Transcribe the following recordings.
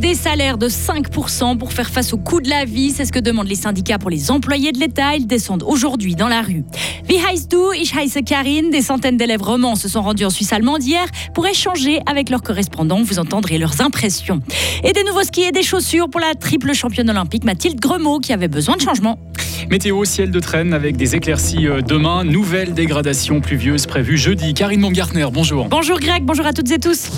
des salaires de 5% pour faire face au coût de la vie. C'est ce que demandent les syndicats pour les employés de l'État. Ils descendent aujourd'hui dans la rue. Wie heißt du? Ich heiße Karine. Des centaines d'élèves romans se sont rendus en Suisse allemande hier pour échanger avec leurs correspondants. Vous entendrez leurs impressions. Et des nouveaux skis et des chaussures pour la triple championne olympique Mathilde Gremaud qui avait besoin de changement. Météo, ciel de traîne avec des éclaircies euh, demain. Nouvelle dégradation pluvieuse prévue jeudi. Karine Mongartner, bonjour. Bonjour Greg, bonjour à toutes et tous.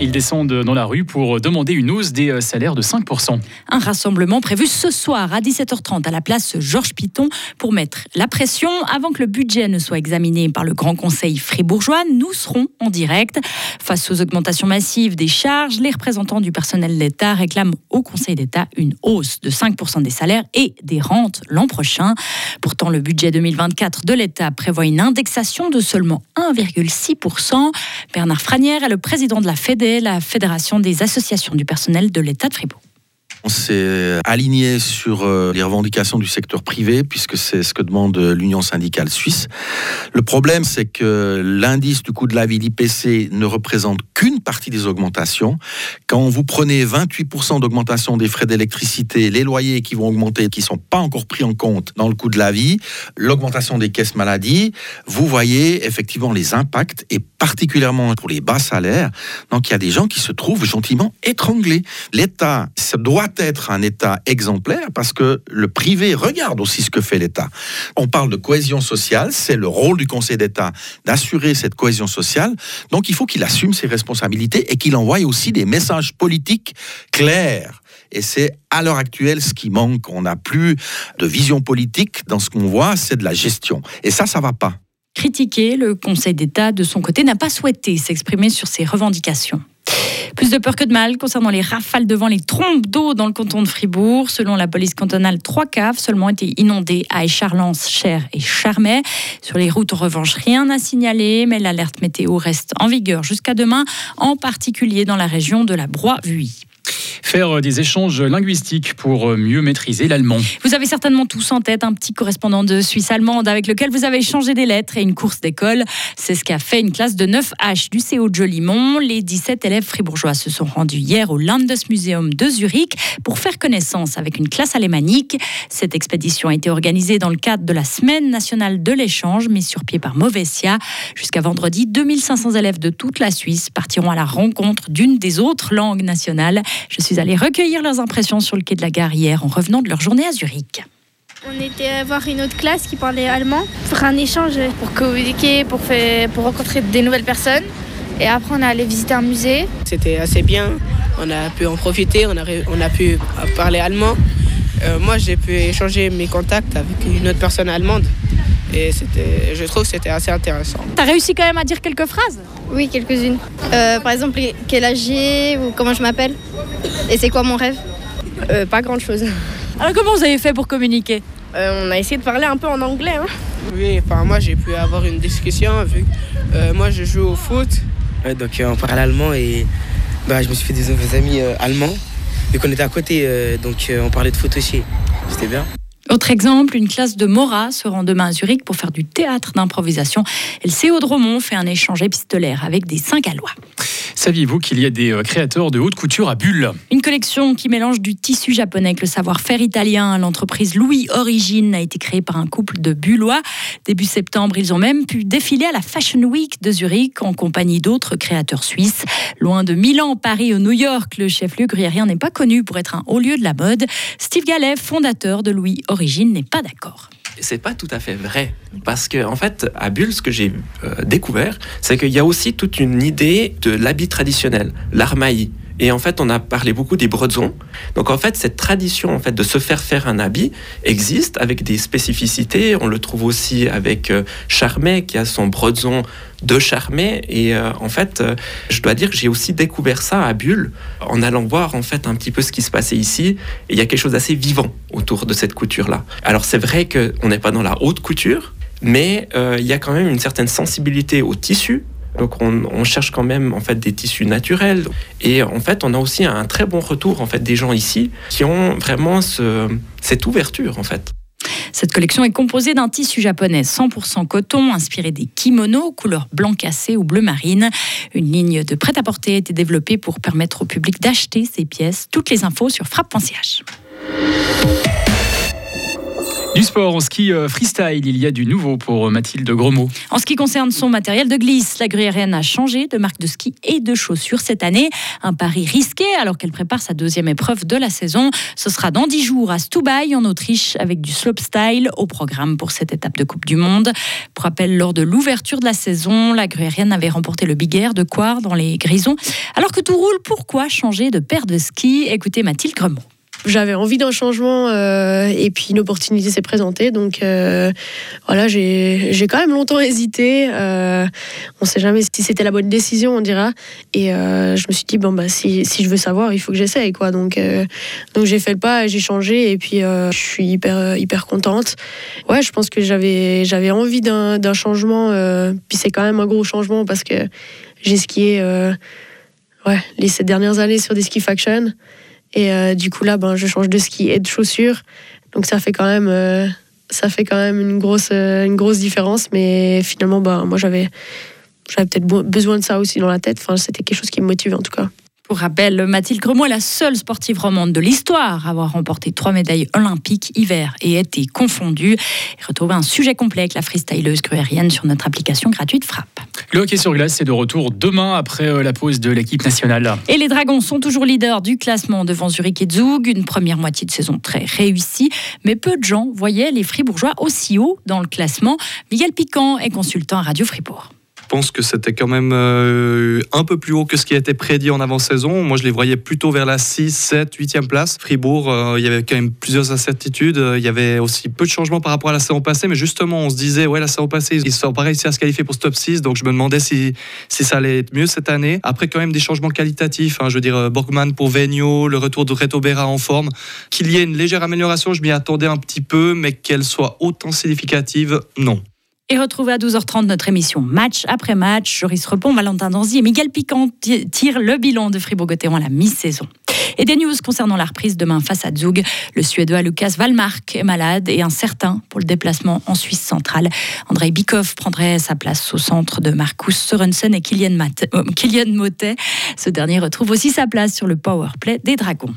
Ils descendent dans la rue pour demander une hausse des euh, salaires de 5%. Un rassemblement prévu ce soir à 17h30 à la place Georges Piton pour mettre la pression avant que le budget ne soit examiné par le Grand Conseil fribourgeois. Nous serons en direct. Face aux augmentations massives des charges, les représentants du personnel d'État réclament au Conseil d'État une hausse de 5% des salaires et des rentes l'an prochain. Pourtant, le budget 2024 de l'État prévoit une indexation de seulement 1,6%. Bernard Franière est le président de la Fédération la Fédération des associations du personnel de l'État de Fribourg. On s'est aligné sur euh, les revendications du secteur privé, puisque c'est ce que demande l'Union syndicale suisse. Le problème, c'est que l'indice du coût de la vie, l'IPC, ne représente qu'une partie des augmentations. Quand vous prenez 28% d'augmentation des frais d'électricité, les loyers qui vont augmenter, qui ne sont pas encore pris en compte dans le coût de la vie, l'augmentation des caisses maladies, vous voyez effectivement les impacts, et particulièrement pour les bas salaires. Donc il y a des gens qui se trouvent gentiment étranglés. L'État, ça doit être un État exemplaire parce que le privé regarde aussi ce que fait l'État. On parle de cohésion sociale, c'est le rôle du Conseil d'État d'assurer cette cohésion sociale. Donc il faut qu'il assume ses responsabilités et qu'il envoie aussi des messages politiques clairs. Et c'est à l'heure actuelle ce qui manque. On n'a plus de vision politique dans ce qu'on voit, c'est de la gestion. Et ça, ça va pas. Critiqué, le Conseil d'État, de son côté, n'a pas souhaité s'exprimer sur ses revendications. Plus de peur que de mal concernant les rafales devant les trompes d'eau dans le canton de Fribourg. Selon la police cantonale, trois caves seulement étaient inondées à Écharlens, Cher et Charmey. Sur les routes, en revanche, rien n'a signalé, mais l'alerte météo reste en vigueur jusqu'à demain, en particulier dans la région de la Broye-Vuy faire euh, des échanges linguistiques pour euh, mieux maîtriser l'allemand. Vous avez certainement tous en tête un petit correspondant de Suisse allemande avec lequel vous avez échangé des lettres et une course d'école. C'est ce qu'a fait une classe de 9H du CO de Jolimont. Les 17 élèves fribourgeois se sont rendus hier au Landesmuseum de Zurich pour faire connaissance avec une classe alémanique. Cette expédition a été organisée dans le cadre de la Semaine nationale de l'échange mise sur pied par Movesia. Jusqu'à vendredi, 2500 élèves de toute la Suisse partiront à la rencontre d'une des autres langues nationales. Allée recueillir leurs impressions sur le quai de la gare hier en revenant de leur journée à Zurich. On était voir une autre classe qui parlait allemand pour un échange, pour communiquer, pour, faire, pour rencontrer des nouvelles personnes. Et après, on est allé visiter un musée. C'était assez bien. On a pu en profiter, on a, on a pu parler allemand. Euh, moi, j'ai pu échanger mes contacts avec une autre personne allemande. Et c'était, je trouve que c'était assez intéressant. T'as réussi quand même à dire quelques phrases Oui, quelques-unes. Euh, par exemple, quel âge j'ai ou comment je m'appelle Et c'est quoi mon rêve euh, Pas grand-chose. Alors comment vous avez fait pour communiquer On a essayé de parler un peu en anglais. Hein. Oui, enfin moi j'ai pu avoir une discussion vu moi je joue au foot. donc on parle allemand et bah, je me suis fait des nouveaux amis allemands. Vu qu'on était à côté, donc on parlait de foot aussi. C'était bien. Autre exemple, une classe de Mora se rend demain à Zurich pour faire du théâtre d'improvisation. Et le CO de fait un échange épistolaire avec des Saint-Gallois. Saviez-vous qu'il y a des euh, créateurs de haute couture à Bulle? Une collection qui mélange du tissu japonais avec le savoir-faire italien. L'entreprise Louis Origine a été créée par un couple de Bullois. Début septembre, ils ont même pu défiler à la Fashion Week de Zurich en compagnie d'autres créateurs suisses. Loin de Milan, Paris ou New York, le chef-lieu gruyérien n'est pas connu pour être un haut lieu de la mode. Steve Gallet, fondateur de Louis Origine, n'est pas d'accord c'est pas tout à fait vrai. Parce que, en fait, à Bulle, ce que j'ai euh, découvert, c'est qu'il y a aussi toute une idée de l'habit traditionnel, l'armaï. Et en fait, on a parlé beaucoup des bredzons. Donc en fait, cette tradition en fait de se faire faire un habit existe avec des spécificités. On le trouve aussi avec euh, Charmet qui a son bredzon de Charmet. Et euh, en fait, euh, je dois dire que j'ai aussi découvert ça à Bulle en allant voir en fait un petit peu ce qui se passait ici. Et il y a quelque chose d'assez vivant autour de cette couture-là. Alors c'est vrai qu'on n'est pas dans la haute couture, mais il y a quand même une certaine sensibilité au tissu donc on, cherche quand même en fait des tissus naturels et en fait on a aussi un très bon retour en fait des gens ici qui ont vraiment cette ouverture en fait. Cette collection est composée d'un tissu japonais 100% coton, inspiré des kimonos, couleur blanc cassé ou bleu marine. Une ligne de prêt-à-porter a été développée pour permettre au public d'acheter ces pièces. Toutes les infos sur frappe.ch. Du sport en ski euh, freestyle, il y a du nouveau pour Mathilde Gremaud. En ce qui concerne son matériel de glisse, la gruyérienne a changé de marque de ski et de chaussures cette année. Un pari risqué alors qu'elle prépare sa deuxième épreuve de la saison. Ce sera dans dix jours à Stubai en Autriche avec du slopestyle au programme pour cette étape de Coupe du Monde. Pour rappel, lors de l'ouverture de la saison, la gruyérienne avait remporté le Big Air de Coire dans les Grisons. Alors que tout roule, pourquoi changer de paire de ski Écoutez Mathilde Gremaud j'avais envie d'un changement euh, et puis une opportunité s'est présentée. Donc euh, voilà, j'ai quand même longtemps hésité. Euh, on ne sait jamais si c'était la bonne décision, on dira. Et je me suis dit, bon, bah, si, si je veux savoir, il faut que j'essaye. Quoi. Donc, donc j'ai fait le pas, j'ai changé et puis je suis hyper, hyper contente. Ouais, je pense que j'avais envie d'un changement. puis c'est quand même un gros changement parce que j'ai skié ouais, les sept dernières années sur des ski faction. Et euh, du coup, là, ben, je change de ski et de chaussures. Donc ça fait quand même, euh, ça fait quand même une, grosse, euh, une grosse différence. Mais finalement, ben, moi, j'avais, j'avais peut-être besoin de ça aussi dans la tête. Enfin, c'était quelque chose qui me motivait en tout cas. Pour rappel, Mathilde Gremaud est la seule sportive romande de l'histoire à avoir remporté trois médailles olympiques hiver et été confondue. retrouvez un sujet complet avec la freestyleuse gruérienne sur notre application gratuite Frappe. Le hockey sur glace est de retour demain après euh, la pause de l'équipe nationale. Et les Dragons sont toujours leaders du classement devant Zurich et Zug. Une première moitié de saison très réussie, mais peu de gens voyaient les Fribourgeois aussi haut dans le classement. Miguel Piquant est consultant à Radio Fribourg. Je pense que c'était quand même euh, un peu plus haut que ce qui été prédit en avant-saison. Moi, je les voyais plutôt vers la 6, 7, 8e place. Fribourg, euh, il y avait quand même plusieurs incertitudes. Il y avait aussi peu de changements par rapport à la saison passée. Mais justement, on se disait, ouais, la saison passée, ils sont pas réussi à se qualifier pour ce top 6. Donc, je me demandais si, ça allait être mieux cette année. Après, quand même des changements qualitatifs. Hein. je veux dire, euh, Borgman pour Venio, le retour de Reto Berra en forme. Qu'il y ait une légère amélioration, je m'y attendais un petit peu. Mais qu'elle soit autant significative, non. Et retrouvez à 12h30 notre émission Match après match. Joris Repon, Valentin Danzy et Miguel Piquant tirent le bilan de Fribourg-Gotteron à la mi-saison. Et des news concernant la reprise demain face à Zug. Le Suédois Lucas Wallmark est malade et incertain pour le déplacement en Suisse centrale. Andrei Bikov prendrait sa place au centre de Marcus Sorensen et Kylian, euh, Kylian Motet. Ce dernier retrouve aussi sa place sur le powerplay des Dragons.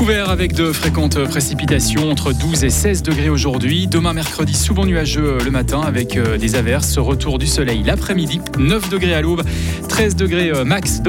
Couvert avec de fréquentes précipitations, entre 12 et 16 degrés aujourd'hui. Demain mercredi, souvent nuageux le matin avec euh, des averses. Retour du soleil l'après-midi, 9 degrés à l'aube, 13 degrés euh, max demain.